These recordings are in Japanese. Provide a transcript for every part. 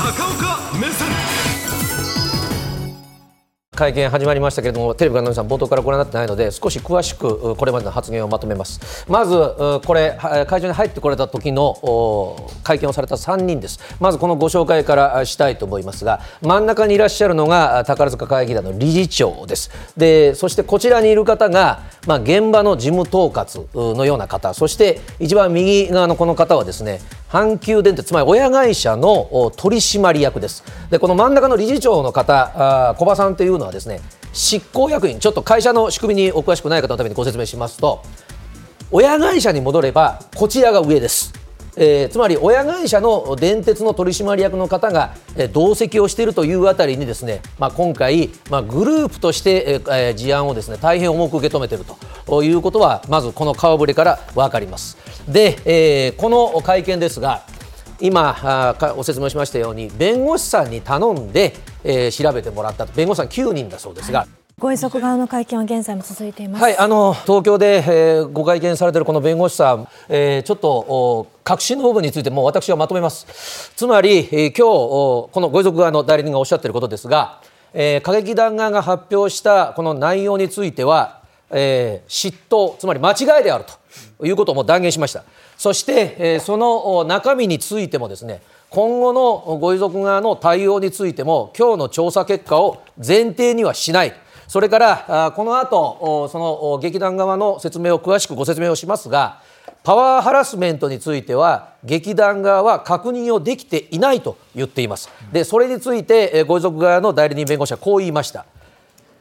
高岡目線。会見始まりましたけれどもテレビの皆さん冒頭からご覧になってないので少し詳しくこれまでの発言をまとめます。まずこれ会場に入ってこられた時の会見をされた3人です。まずこのご紹介からしたいと思いますが真ん中にいらっしゃるのが宝塚会議団の理事長です。でそしてこちらにいる方が、まあ、現場の事務統括のような方。そして一番右側のこの方はですね阪急電鉄つまり親会社の取締役です。でこの真ん中の理事長の方あ小葉さんというのはですね執行役員ちょっと会社の仕組みにお詳しくない方のためにご説明しますと親会社に戻ればこちらが上です。えー、つまり親会社の電鉄の取締役の方が、えー、同席をしているというあたりにですね、まあ、今回、まあ、グループとして、えー、事案をですね大変重く受け止めているということはまずこの顔ぶれから分かります。で、えー、この会見ですが今あお説明しましたように弁護士さんに頼んで、えー、調べてもらった弁護士さん9人だそうですが。ご遺族側の会見は現在も続いています。はい、あの東京で、えー、ご会見されているこの弁護士さん、えー、ちょっと確信の部分についても私はまとめます。つまり、えー、今日このご遺族側の代理人がおっしゃっていることですが、えー、歌劇団側が発表したこの内容については、えー、嫉妬つまり間違いであるということも断言しました。そして、えー、その中身についてもですね。今後のご遺族側の対応についても今日の調査結果を前提にはしない。それからこの後その劇団側の説明を詳しくご説明をしますがパワーハラスメントについては劇団側は確認をできていないと言っています。でそれについてご遺族側の代理人弁護士はこう言いました。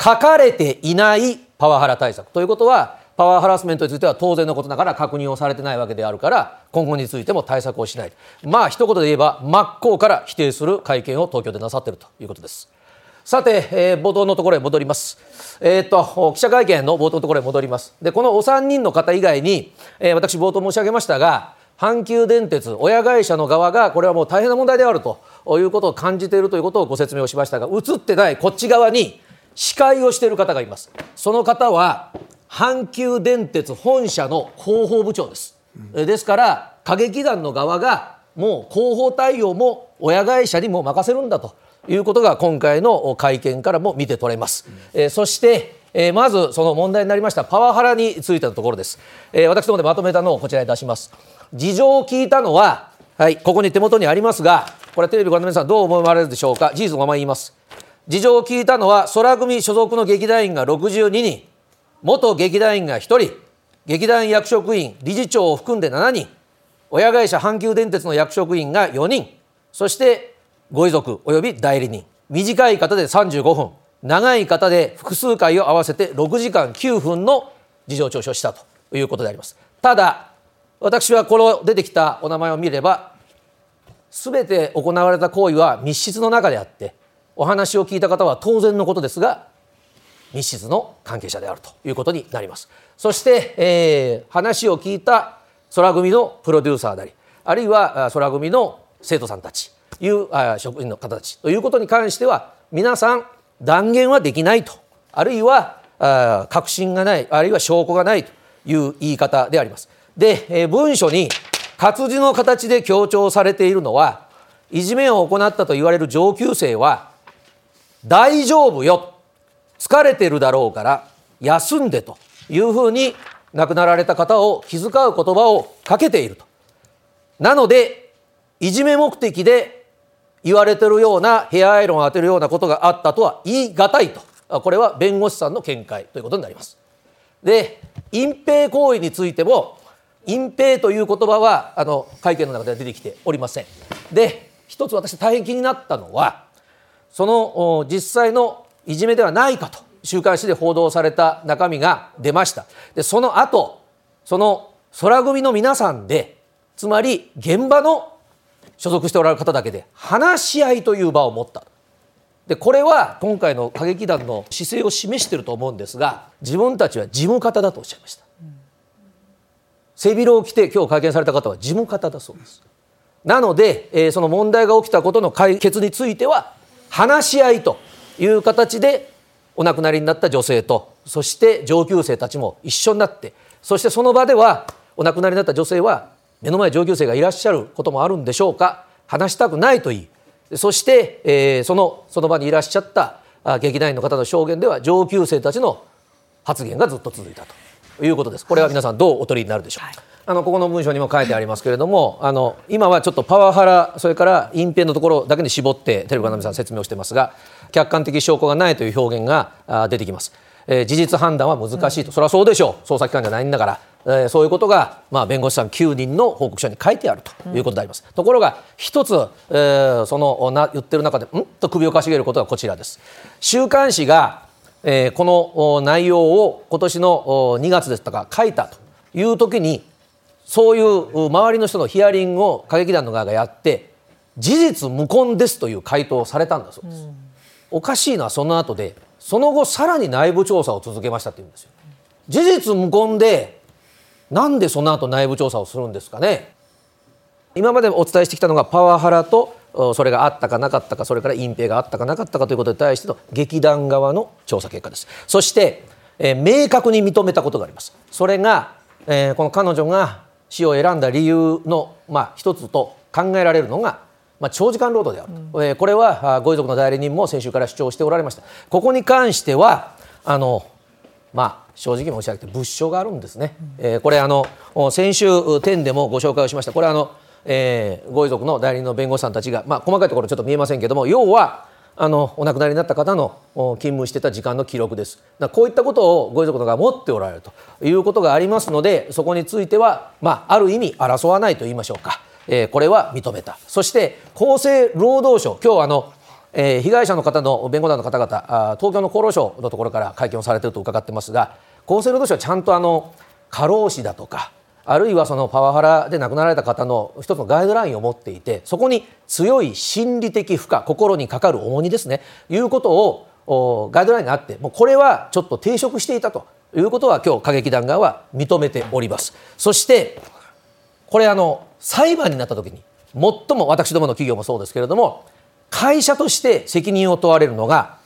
書かれていないパワハラ対策。ということはパワーハラスメントについては当然のことながら確認をされてないわけであるから今後についても対策をしないまあ一言で言えば真っ向から否定する会見を東京でなさっているということです。さて、えー、冒頭のところへ戻ります。えー、っと記者会見の冒頭のところへ戻ります。で、このお三人の方以外に、えー、私冒頭申し上げましたが、阪急電鉄親会社の側がこれはもう大変な問題であるということを感じているということをご説明をしましたが、映ってないこっち側に司会をしている方がいます。その方は阪急電鉄本社の広報部長です。うん、ですから歌劇団の側がもう広報対応も親会社にも任せるんだと。いうことが今回の会見からも見て取れます。えー、そしてえー、まずその問題になりましたパワハラについてのところです、えー、私の方でまとめたのをこちらに出します。事情を聞いたのははいここに手元にありますがこれテレビご覧の皆さんどう思われるでしょうか？事実のまま言います。事情を聞いたのは空組所属の劇団員が62人元劇団員が1人劇団役職員理事長を含んで7人親会社阪急電鉄の役職員が4人そしてご遺族及び代理人。短い方で35分。長い方で複数回を合わせて6時間9分の事情聴取をしたということであります。ただ私はこの出てきたお名前を見れば全て行われた行為は密室の中であってお話を聞いた方は当然のことですが密室の関係者であるということになります。そして、えー、話を聞いた空組のプロデューサーでありあるいは空組の生徒さんたち。いう職員の方たちということに関しては皆さん断言はできないとあるいは確信がないあるいは証拠がないという言い方であります。で、え文書に活字の形で強調されているのはいじめを行ったと言われる上級生は大丈夫よ疲れてるだろうから休んでというふうに亡くなられた方を気遣う言葉をかけていると。なのでいじめ目的で言われてるようなヘアアイロンを当てるようなことがあったとは言い難いと。これは弁護士さんの見解ということになります。で隠蔽行為についても隠蔽という言葉はあの会見の中では出てきておりません。で一つ私大変気になったのはその実際のいじめではないかと週刊誌で報道された中身が出ました。でその後その空組の皆さんでつまり現場の所属しておられる方だけで話し合いという場を持った。でこれは今回の歌劇団の姿勢を示していると思うんですが自分たちは事務方だとおっしゃいました、背広を着て今日会見された方は事務方だそうです。なので、えー、その問題が起きたことの解決については話し合いという形でお亡くなりになった女性とそして上級生たちも一緒になってそしてその場ではお亡くなりになった女性は目の前上級生がいらっしゃることもあるんでしょうか？話したくないと言いそして、えー、そのその場にいらっしゃった劇団員の方の証言では上級生たちの発言がずっと続いたということです。これは皆さんどうお取りになるでしょう？はい、あのここの文章にも書いてありますけれども、あの今はちょっとパワハラそれから隠蔽のところだけに絞ってテレビの皆さん説明をしてますが、客観的証拠がないという表現が出てきます。えー、事実判断は難しいと、うん、それはそうでしょう。捜査機関じゃないんだから、えー、そういうことが、まあ、弁護士さん9人の報告書に書いてあるということであります、うん、ところが一つ、えー、そのな言ってる中でん？と首をかしげることがこちらです。週刊誌が、えー、この内容を今年の2月ですとか書いたという時にそういう周りの人のヒアリングを歌劇団の側がやって事実無根ですという回答をされたんだそうです、うん、おかしいのはその後でその後さらに内部調査を続けましたって言うんですよ。事実無根でなんでその後内部調査をするんですかね。今までお伝えしてきたのがパワハラとそれがあったかなかったかそれから隠蔽があったかなかったかということに対しての劇団側の調査結果です。そして、えー、明確に認めたことがあります。それが、えー、この彼女が死を選んだ理由の、まあ、一つと考えられるのがまあ、長時間労働であると、うん、えー、これはご遺族の代理人も先週から主張しておられました。ここに関してはあの、まあ、正直申し上げて物証があるんですね、うん、えー、これあの先週点でもご紹介をしました。これあの、えー、ご遺族の代理人の弁護士さんたちが、まあ、細かいところちょっと見えませんけども要はあのお亡くなりになった方の勤務してた時間の記録です。こういったことをご遺族の方が持っておられるということがありますのでそこについては、まあ、ある意味争わないと言いましょうか。えー、これは認めた。そして厚生労働省今日あのえー、被害者の方の弁護団の方々東京の厚労省のところから会見をされていると伺ってますが厚生労働省はちゃんとあの過労死だとかあるいはそのパワハラで亡くなられた方の一つのガイドラインを持っていてそこに強い心理的負荷心にかかる重荷ですねいうことをガイドラインがあってもうこれはちょっと抵触していたということは今日歌劇団側は認めております。そしてこれあの裁判になった時に最も私どもの企業もそうですけれども会社として責任を問われるのが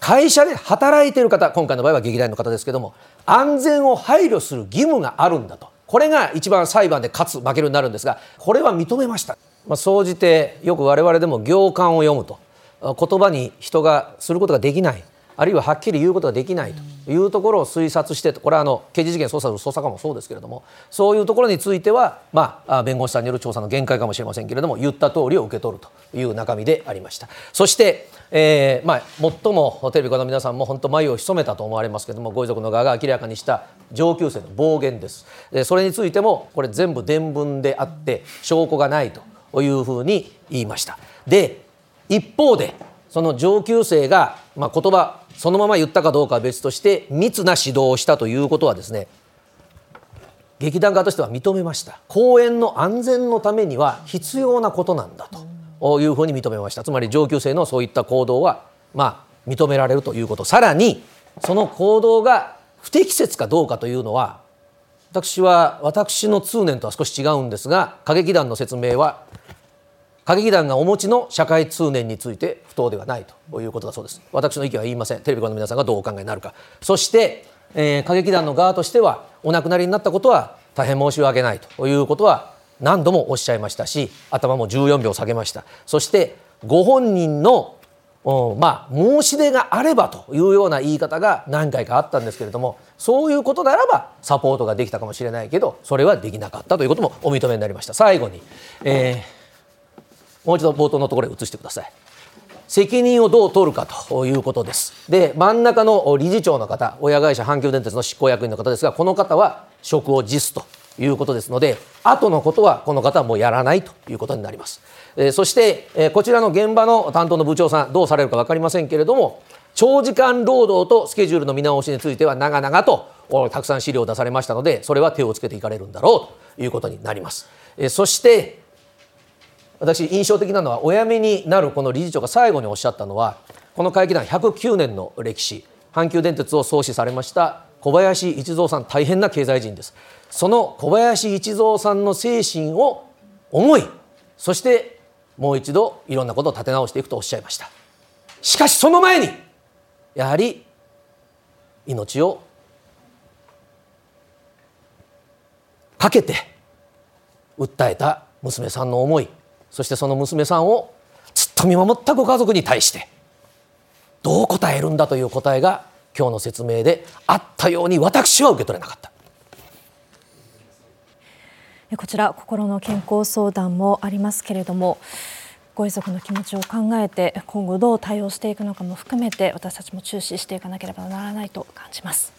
会社で働いている方今回の場合は劇団の方ですけども安全を配慮する義務があるんだと。これが一番裁判で勝つ負けるになるんですがこれは認めました。まあ、総じてよく我々でも行間を読むと。言葉に人がすることができない。あるいははっきり言うことができないと。いうところを推察してこれはあの刑事事件捜査の捜査官もそうですけれどもそういうところについては、まあ、弁護士さんによる調査の限界かもしれませんけれども言った通りを受け取るという中身でありました。そして、えーまあ、最もテレビ側の皆さんも本当眉を潜めたと思われますけれどもご遺族の側が明らかにした上級生の暴言です。でそれについてもこれ全部伝聞であって証拠がないというふうに言いました。で一方でその上級生が、まあ、言葉そのまま言ったかどうかは別として密な指導をしたということはですね劇団側としては認めました。公演の安全のためには必要なことなんだというふうに認めました。つまり上級生のそういった行動はまあ認められるということ。さらにその行動が不適切かどうかというのは私は私の通念とは少し違うんですが歌劇団の説明は歌劇団がお持ちの社会通念について不当ではないということだそうです。私の意見は言いません。テレビ側の皆さんがどうお考えになるか。そして、えー、歌劇団の側としてはお亡くなりになったことは大変申し訳ないということは何度もおっしゃいましたし頭も14秒下げました。そしてご本人のまあ、申し出があればというような言い方が何回かあったんですけれどもそういうことならばサポートができたかもしれないけどそれはできなかったということもお認めになりました。最後に、えーもう一度冒頭のところへ移してください。責任をどう取るかということです。で真ん中の理事長の方親会社阪急電鉄の執行役員の方ですがこの方は職を辞すということですので後のことはこの方はもうやらないということになります、えそして、えこちらの現場の担当の部長さんどうされるか分かりませんけれども長時間労働とスケジュールの見直しについては長々とたくさん資料を出されましたのでそれは手をつけていかれるんだろうということになります、えそして私印象的なのはお辞めになるこの理事長が最後におっしゃったのはこの会議団109年の歴史。阪急電鉄を創始されました小林一三さん大変な経済人です。その小林一三さんの精神を思いそしてもう一度いろんなことを立て直していくとおっしゃいました。しかしその前にやはり命をかけて訴えた娘さんの思い。そしてその娘さんを突っと見守ったご家族に対してどう答えるんだという答えが今日の説明であったように私は受け取れなかった。こちら、心の健康相談もありますけれども、ご遺族の気持ちを考えて、今後どう対応していくのかも含めて、私たちも注視していかなければならないと感じます。